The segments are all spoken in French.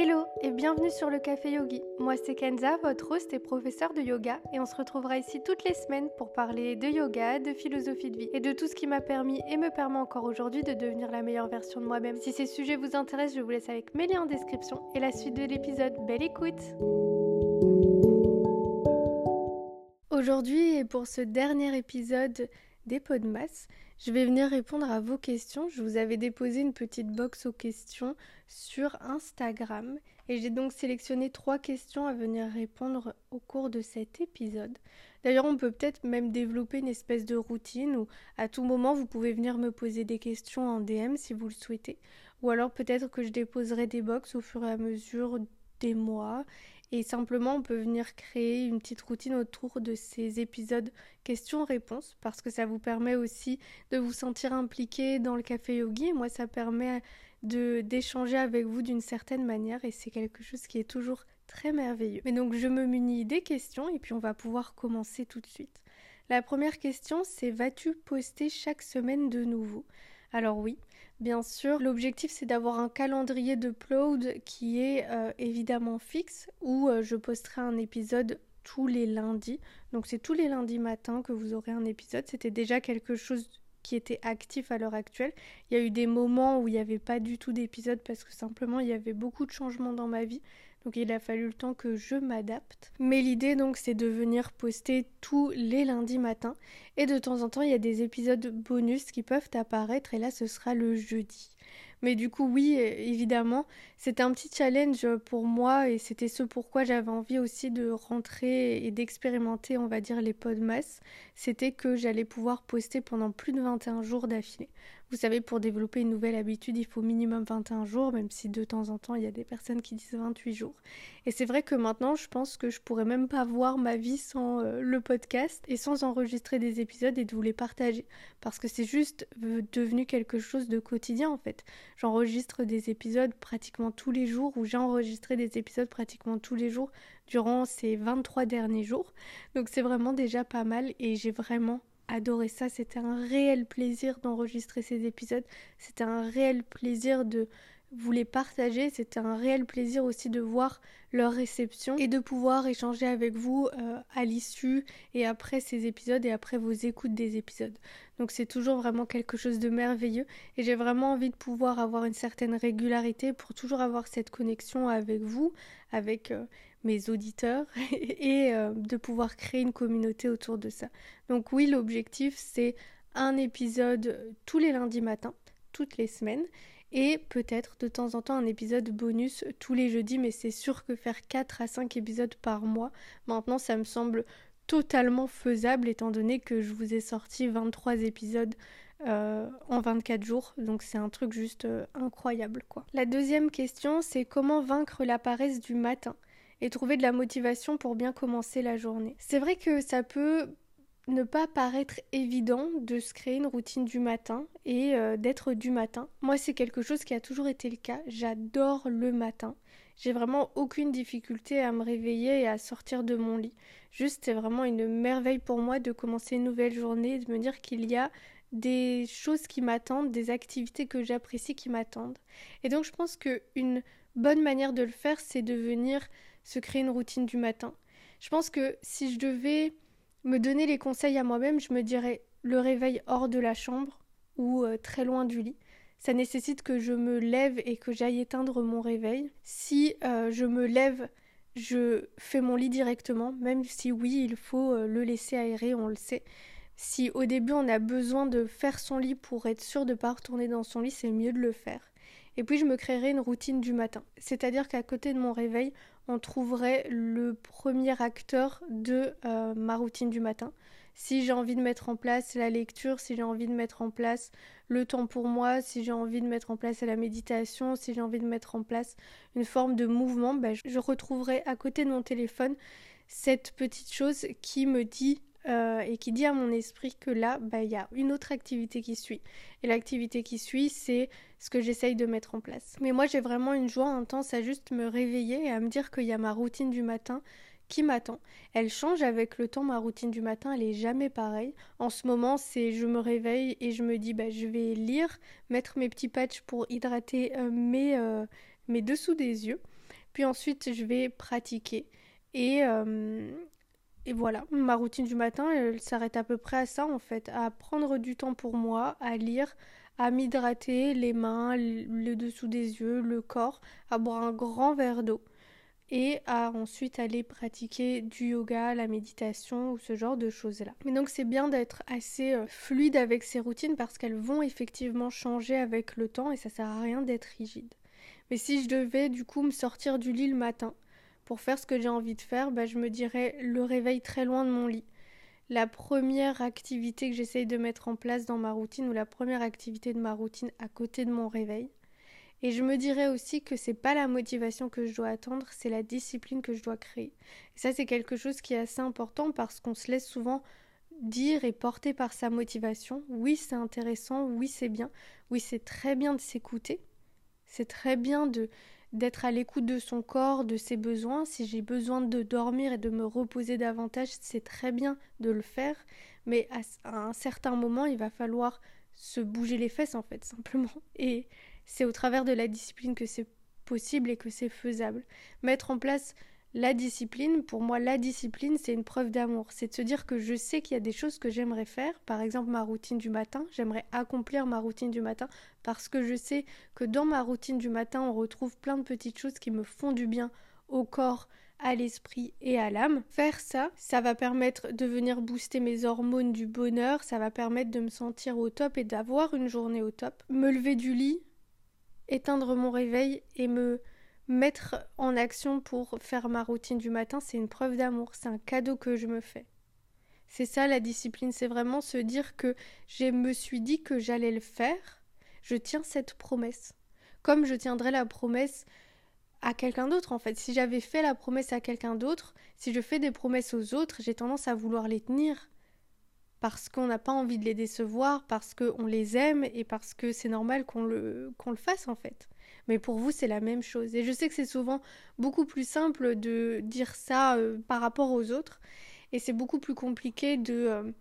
Hello et bienvenue sur le Café Yogi. Moi c'est Kenza, votre host et professeur de yoga et on se retrouvera ici toutes les semaines pour parler de yoga, de philosophie de vie et de tout ce qui m'a permis et me permet encore aujourd'hui de devenir la meilleure version de moi-même. Si ces sujets vous intéressent, je vous laisse avec mes liens en description et la suite de l'épisode. Belle écoute Aujourd'hui et pour ce dernier épisode pots de masse, je vais venir répondre à vos questions. Je vous avais déposé une petite box aux questions sur Instagram et j'ai donc sélectionné trois questions à venir répondre au cours de cet épisode. D'ailleurs, on peut peut-être même développer une espèce de routine où à tout moment vous pouvez venir me poser des questions en DM si vous le souhaitez. Ou alors peut-être que je déposerai des box au fur et à mesure des mois et simplement, on peut venir créer une petite routine autour de ces épisodes questions-réponses parce que ça vous permet aussi de vous sentir impliqué dans le café yogi. moi, ça permet d'échanger avec vous d'une certaine manière et c'est quelque chose qui est toujours très merveilleux. Mais donc, je me munis des questions et puis on va pouvoir commencer tout de suite. La première question, c'est vas-tu poster chaque semaine de nouveau? Alors oui, bien sûr, l'objectif c'est d'avoir un calendrier de upload qui est euh, évidemment fixe où euh, je posterai un épisode tous les lundis. Donc c'est tous les lundis matin que vous aurez un épisode. C'était déjà quelque chose qui était actif à l'heure actuelle. Il y a eu des moments où il n'y avait pas du tout d'épisode parce que simplement il y avait beaucoup de changements dans ma vie. Donc il a fallu le temps que je m'adapte. Mais l'idée donc c'est de venir poster tous les lundis matins et de temps en temps il y a des épisodes bonus qui peuvent apparaître et là ce sera le jeudi. Mais du coup, oui, évidemment, c'était un petit challenge pour moi et c'était ce pourquoi j'avais envie aussi de rentrer et d'expérimenter, on va dire, les podmas. C'était que j'allais pouvoir poster pendant plus de 21 jours d'affilée. Vous savez, pour développer une nouvelle habitude, il faut minimum 21 jours, même si de temps en temps, il y a des personnes qui disent 28 jours. Et c'est vrai que maintenant, je pense que je pourrais même pas voir ma vie sans euh, le podcast et sans enregistrer des épisodes et de vous les partager. Parce que c'est juste euh, devenu quelque chose de quotidien, en fait. J'enregistre des épisodes pratiquement tous les jours, ou j'ai enregistré des épisodes pratiquement tous les jours durant ces 23 derniers jours. Donc c'est vraiment déjà pas mal et j'ai vraiment adoré ça. C'était un réel plaisir d'enregistrer ces épisodes. C'était un réel plaisir de vous les partager. C'était un réel plaisir aussi de voir leur réception et de pouvoir échanger avec vous euh, à l'issue et après ces épisodes et après vos écoutes des épisodes. Donc c'est toujours vraiment quelque chose de merveilleux et j'ai vraiment envie de pouvoir avoir une certaine régularité pour toujours avoir cette connexion avec vous, avec euh, mes auditeurs et euh, de pouvoir créer une communauté autour de ça. Donc oui, l'objectif c'est un épisode tous les lundis matins, toutes les semaines et peut-être de temps en temps un épisode bonus tous les jeudis, mais c'est sûr que faire 4 à 5 épisodes par mois, maintenant ça me semble totalement faisable étant donné que je vous ai sorti 23 épisodes euh, en 24 jours, donc c'est un truc juste euh, incroyable quoi. La deuxième question c'est comment vaincre la paresse du matin et trouver de la motivation pour bien commencer la journée. C'est vrai que ça peut ne pas paraître évident de se créer une routine du matin et euh, d'être du matin. Moi, c'est quelque chose qui a toujours été le cas. J'adore le matin. J'ai vraiment aucune difficulté à me réveiller et à sortir de mon lit. Juste, c'est vraiment une merveille pour moi de commencer une nouvelle journée et de me dire qu'il y a des choses qui m'attendent, des activités que j'apprécie qui m'attendent. Et donc, je pense qu'une bonne manière de le faire, c'est de venir se créer une routine du matin. Je pense que si je devais me donner les conseils à moi-même, je me dirais le réveil hors de la chambre ou euh, très loin du lit. Ça nécessite que je me lève et que j'aille éteindre mon réveil. Si euh, je me lève, je fais mon lit directement, même si oui, il faut euh, le laisser aérer, on le sait. Si au début on a besoin de faire son lit pour être sûr de ne pas retourner dans son lit, c'est mieux de le faire. Et puis je me créerai une routine du matin. C'est-à-dire qu'à côté de mon réveil, on trouverait le premier acteur de euh, ma routine du matin. Si j'ai envie de mettre en place la lecture, si j'ai envie de mettre en place le temps pour moi, si j'ai envie de mettre en place la méditation, si j'ai envie de mettre en place une forme de mouvement, ben, je retrouverai à côté de mon téléphone cette petite chose qui me dit euh, et qui dit à mon esprit que là, bah, il y a une autre activité qui suit. Et l'activité qui suit, c'est ce que j'essaye de mettre en place. Mais moi, j'ai vraiment une joie intense à juste me réveiller et à me dire qu'il y a ma routine du matin qui m'attend. Elle change avec le temps, ma routine du matin, elle est jamais pareille. En ce moment, c'est je me réveille et je me dis bah je vais lire, mettre mes petits patchs pour hydrater euh, mes, euh, mes dessous des yeux. Puis ensuite, je vais pratiquer. Et, et voilà, ma routine du matin, elle s'arrête à peu près à ça en fait, à prendre du temps pour moi, à lire, à m'hydrater les mains, le dessous des yeux, le corps, à boire un grand verre d'eau et à ensuite aller pratiquer du yoga, la méditation ou ce genre de choses-là. Mais donc c'est bien d'être assez euh, fluide avec ces routines parce qu'elles vont effectivement changer avec le temps et ça sert à rien d'être rigide. Mais si je devais du coup me sortir du lit le matin pour faire ce que j'ai envie de faire, bah, je me dirais le réveil très loin de mon lit. La première activité que j'essaye de mettre en place dans ma routine ou la première activité de ma routine à côté de mon réveil. Et je me dirais aussi que c'est pas la motivation que je dois attendre, c'est la discipline que je dois créer. Et ça, c'est quelque chose qui est assez important parce qu'on se laisse souvent dire et porter par sa motivation. Oui, c'est intéressant, oui, c'est bien, oui, c'est très bien de s'écouter. C'est très bien de d'être à l'écoute de son corps, de ses besoins. Si j'ai besoin de dormir et de me reposer davantage, c'est très bien de le faire. Mais à, un certain moment, il va falloir se bouger les fesses, en fait, simplement. Et c'est au travers de la discipline que c'est possible et que c'est faisable. Mettre en place la discipline, pour moi, la discipline, c'est une preuve d'amour. C'est de se dire que je sais qu'il y a des choses que j'aimerais faire. Par exemple, ma routine du matin. J'aimerais accomplir ma routine du matin parce que je sais que dans ma routine du matin, on retrouve plein de petites choses qui me font du bien au corps, à l'esprit et à l'âme. Faire ça, ça va permettre de venir booster mes hormones du bonheur, ça va permettre de me sentir au top et d'avoir une journée au top. Me lever du lit, éteindre mon réveil et me mettre en action pour faire ma routine du matin, c'est une preuve d'amour, c'est un cadeau que je me fais. C'est ça la discipline, c'est vraiment se dire que je me suis dit que j'allais le faire, je tiens cette promesse. Comme je tiendrai la promesse à quelqu'un d'autre en fait. Si j'avais fait la promesse à quelqu'un d'autre, si je fais des promesses aux autres, j'ai tendance à vouloir les tenir parce qu'on n'a pas envie de les décevoir, parce qu'on les aime et parce que c'est normal qu'on le, le fasse en fait. Mais pour vous, c'est la même chose. Et je sais que c'est souvent beaucoup plus simple de dire ça euh, par rapport aux autres. Et c'est beaucoup plus compliqué de euh,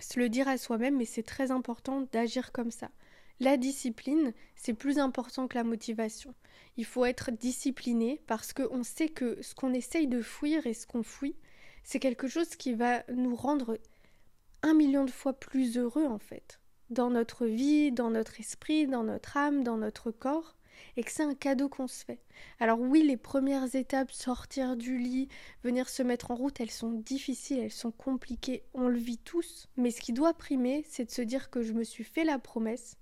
se le dire à soi-même, mais c'est très important d'agir comme ça. La discipline, c'est plus important que la motivation. Il faut être discipliné parce qu'on sait que ce qu'on essaye de fuir et ce qu'on fuit, c'est quelque chose qui va nous rendre un million de fois plus heureux en fait, dans notre vie, dans notre esprit, dans notre âme, dans notre corps, et que c'est un cadeau qu'on se fait. Alors oui, les premières étapes, sortir du lit, venir se mettre en route, elles sont difficiles, elles sont compliquées, on le vit tous, mais ce qui doit primer, c'est de se dire que je me suis fait la promesse,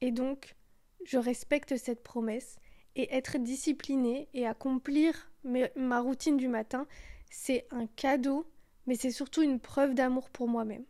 et donc je respecte cette promesse, et être discipliné et accomplir ma routine du matin, c'est un cadeau mais c'est surtout une preuve d'amour pour moi-même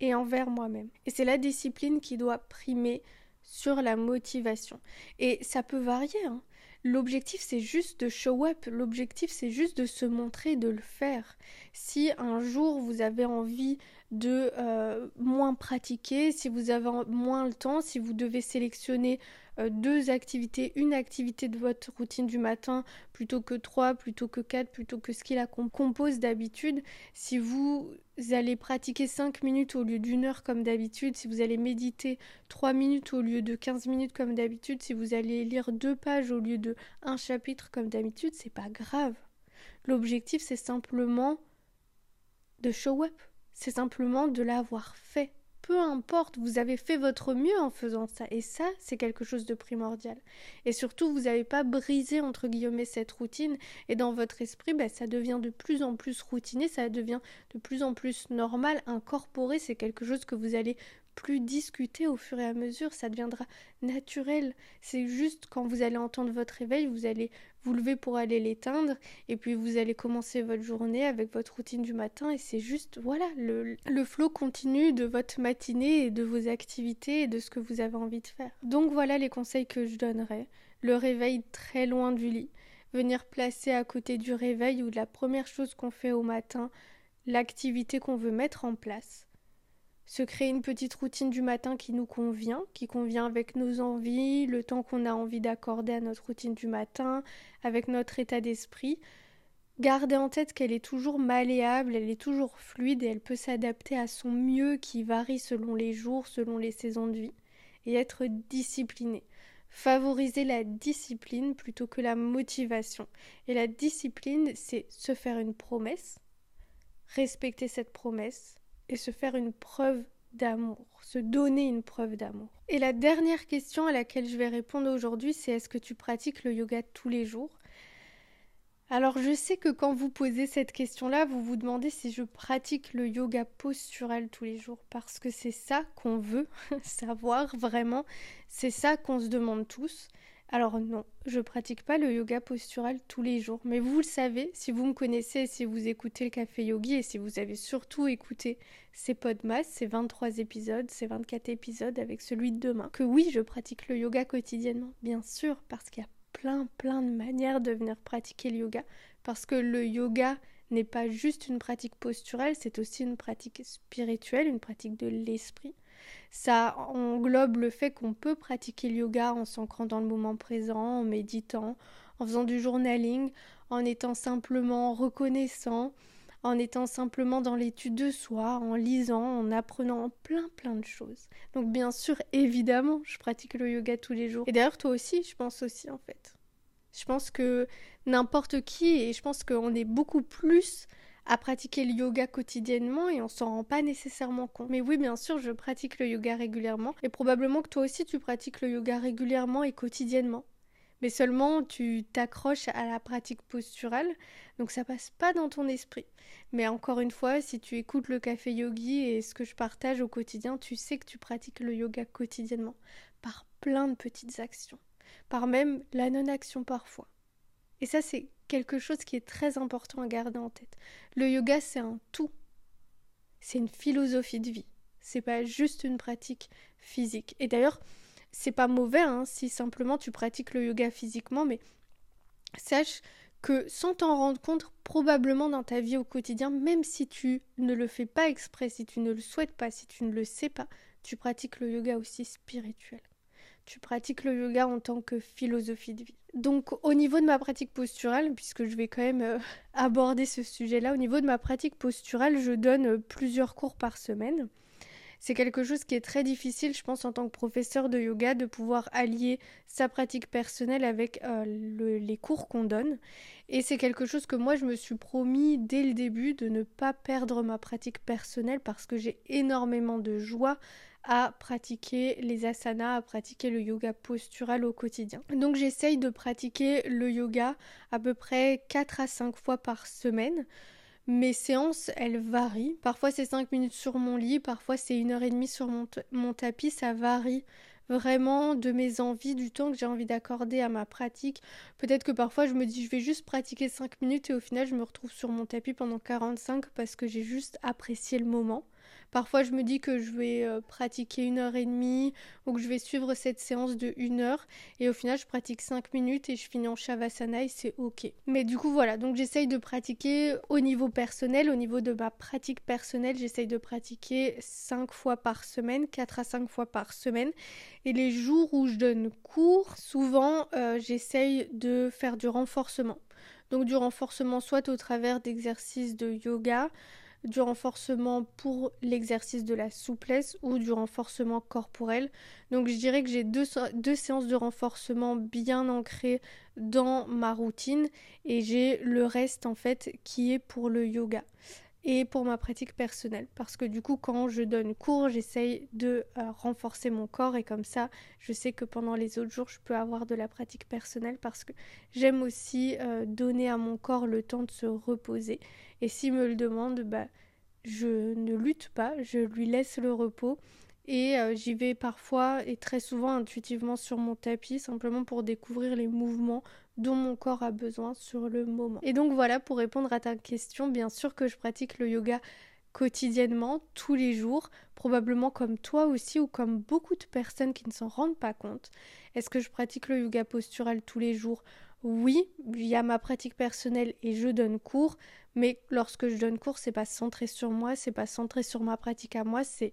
et envers moi-même. Et c'est la discipline qui doit primer sur la motivation. Et ça peut varier. Hein. L'objectif, c'est juste de show up. L'objectif, c'est juste de se montrer, de le faire. Si un jour vous avez envie de euh, moins pratiquer, si vous avez moins le temps, si vous devez sélectionner euh, deux activités, une activité de votre routine du matin plutôt que trois, plutôt que quatre, plutôt que ce qu'il a compose d'habitude. Si vous allez pratiquer cinq minutes au lieu d'une heure comme d'habitude, si vous allez méditer trois minutes au lieu de 15 minutes comme d'habitude, si vous allez lire deux pages au lieu de un chapitre comme d'habitude, c'est pas grave. L'objectif c'est simplement de show up, c'est simplement de l'avoir fait peu importe, vous avez fait votre mieux en faisant ça. Et ça, c'est quelque chose de primordial. Et surtout, vous n'avez pas brisé, entre guillemets, cette routine. Et dans votre esprit, ben, ça devient de plus en plus routiné, ça devient de plus en plus normal, incorporé. C'est quelque chose que vous allez plus discuter au fur et à mesure, ça deviendra naturel. C'est juste quand vous allez entendre votre réveil, vous allez vous lever pour aller l'éteindre et puis vous allez commencer votre journée avec votre routine du matin et c'est juste voilà le, le flot continu de votre matinée et de vos activités et de ce que vous avez envie de faire. Donc voilà les conseils que je donnerais. Le réveil très loin du lit, venir placer à côté du réveil ou de la première chose qu'on fait au matin l'activité qu'on veut mettre en place se créer une petite routine du matin qui nous convient, qui convient avec nos envies, le temps qu'on a envie d'accorder à notre routine du matin, avec notre état d'esprit. Garder en tête qu'elle est toujours malléable, elle est toujours fluide et elle peut s'adapter à son mieux qui varie selon les jours, selon les saisons de vie. Et être discipliné. favoriser la discipline plutôt que la motivation. Et la discipline, c'est se faire une promesse, respecter cette promesse et se faire une preuve d'amour, se donner une preuve d'amour. Et la dernière question à laquelle je vais répondre aujourd'hui, c'est est-ce que tu pratiques le yoga tous les jours? Alors je sais que quand vous posez cette question-là, vous vous demandez si je pratique le yoga postural tous les jours, parce que c'est ça qu'on veut savoir vraiment, c'est ça qu'on se demande tous. Alors non, je pratique pas le yoga postural tous les jours, mais vous le savez, si vous me connaissez, si vous écoutez le Café Yogi et si vous avez surtout écouté ces podmas, ces 23 épisodes, ces 24 épisodes avec celui de demain, que oui, je pratique le yoga quotidiennement, bien sûr, parce qu'il y a plein plein de manières de venir pratiquer le yoga parce que le yoga n'est pas juste une pratique posturelle, c'est aussi une pratique spirituelle, une pratique de l'esprit. Ça englobe le fait qu'on peut pratiquer le yoga en s'ancrant dans le moment présent, en méditant, en faisant du journaling, en étant simplement reconnaissant, en étant simplement dans l'étude de soi, en lisant, en apprenant plein plein de choses. Donc bien sûr, évidemment, je pratique le yoga tous les jours. Et d'ailleurs, toi aussi, je pense aussi en fait. Je pense que n'importe qui, et je pense qu'on est beaucoup plus à pratiquer le yoga quotidiennement et on s'en rend pas nécessairement compte. Mais oui, bien sûr, je pratique le yoga régulièrement et probablement que toi aussi tu pratiques le yoga régulièrement et quotidiennement mais seulement tu t'accroches à la pratique posturale, donc ça passe pas dans ton esprit. Mais encore une fois, si tu écoutes le café yogi et ce que je partage au quotidien, tu sais que tu pratiques le yoga quotidiennement, par plein de petites actions, par même la non-action parfois. Et ça, c'est quelque chose qui est très important à garder en tête. Le yoga, c'est un tout. C'est une philosophie de vie. C'est pas juste une pratique physique. Et d'ailleurs, c'est pas mauvais hein, si simplement tu pratiques le yoga physiquement, mais sache que sans t'en rendre compte, probablement dans ta vie au quotidien, même si tu ne le fais pas exprès, si tu ne le souhaites pas, si tu ne le sais pas, tu pratiques le yoga aussi spirituel. Tu pratiques le yoga en tant que philosophie de vie. Donc au niveau de ma pratique posturale, puisque je vais quand même euh, aborder ce sujet-là, au niveau de ma pratique posturale, je donne euh, plusieurs cours par semaine c'est quelque chose qui est très difficile, je pense, en tant que professeur de yoga, de pouvoir allier sa pratique personnelle avec euh, les cours qu'on donne. Et c'est quelque chose que moi, je me suis promis dès le début de ne pas perdre ma pratique personnelle parce que j'ai énormément de joie à pratiquer les asanas, à pratiquer le yoga postural au quotidien. Donc j'essaye de pratiquer le yoga à peu près 4 à 5 fois par semaine. Mes séances, elles varient. Parfois c'est 5 minutes sur mon lit, parfois c'est une heure et demie sur mon, mon tapis, ça varie vraiment de mes envies, du temps que j'ai envie d'accorder à ma pratique. Peut-être que parfois je me dis je vais juste pratiquer 5 minutes et au final je me retrouve sur mon tapis pendant 45 parce que j'ai juste apprécié le moment. Parfois, je me dis que je vais euh, pratiquer une heure et demie ou que je vais suivre cette séance de une heure et au final, je pratique cinq minutes et je finis en Shavasana et c'est ok. Mais du coup, voilà. Donc, j'essaye de pratiquer au niveau personnel, au niveau de ma pratique personnelle, j'essaye de pratiquer cinq fois par semaine, quatre à cinq fois par semaine. Et les jours où je donne cours, souvent, euh, j'essaye de faire du renforcement. Donc du renforcement soit au travers d'exercices de yoga, du renforcement pour l'exercice de la souplesse ou du renforcement corporel. Donc je dirais que j'ai deux, séances de renforcement bien ancrées dans ma routine et j'ai le reste en fait qui est pour le yoga et pour ma pratique personnelle. Parce que du coup, quand je donne cours, j'essaye de euh, renforcer mon corps et comme ça, je sais que pendant les autres jours, je peux avoir de la pratique personnelle parce que j'aime aussi euh, donner à mon corps le temps de se reposer. Et s'il me le demande, bah, je ne lutte pas, je lui laisse le repos. Et euh, j'y vais parfois et très souvent intuitivement sur mon tapis, simplement pour découvrir les mouvements dont mon corps a besoin sur le moment. Et donc voilà, pour répondre à ta question, bien sûr que je pratique le yoga quotidiennement, tous les jours, probablement comme toi aussi ou comme beaucoup de personnes qui ne s'en rendent pas compte. Est-ce que je pratique le yoga postural tous les jours? Oui, il y a ma pratique personnelle et je donne cours, mais lorsque je donne cours, c'est pas centré sur moi, c'est pas centré sur ma pratique à moi, c'est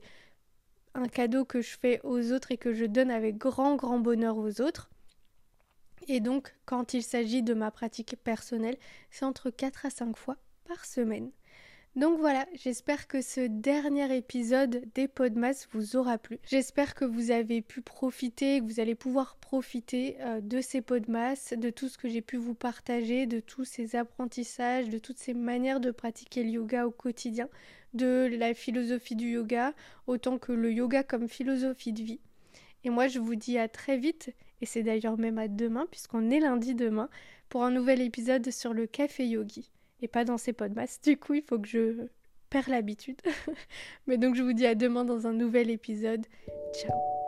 un cadeau que je fais aux autres et que je donne avec grand grand bonheur aux autres. Et donc, quand il s'agit de ma pratique personnelle, c'est entre 4 à 5 fois par semaine. Donc voilà, j'espère que ce dernier épisode des Podmas vous aura plu. J'espère que vous avez pu profiter, que vous allez pouvoir profiter euh, de ces Podmas, de tout ce que j'ai pu vous partager, de tous ces apprentissages, de toutes ces manières de pratiquer le yoga au quotidien, de la philosophie du yoga, autant que le yoga comme philosophie de vie. Et moi, je vous dis à très vite, et c'est d'ailleurs même à demain, puisqu'on est lundi demain, pour un nouvel épisode sur le café yogi et pas dans ces podcasts. Du coup, il faut que je perds l'habitude. Mais donc, je vous dis à demain dans un nouvel épisode. Ciao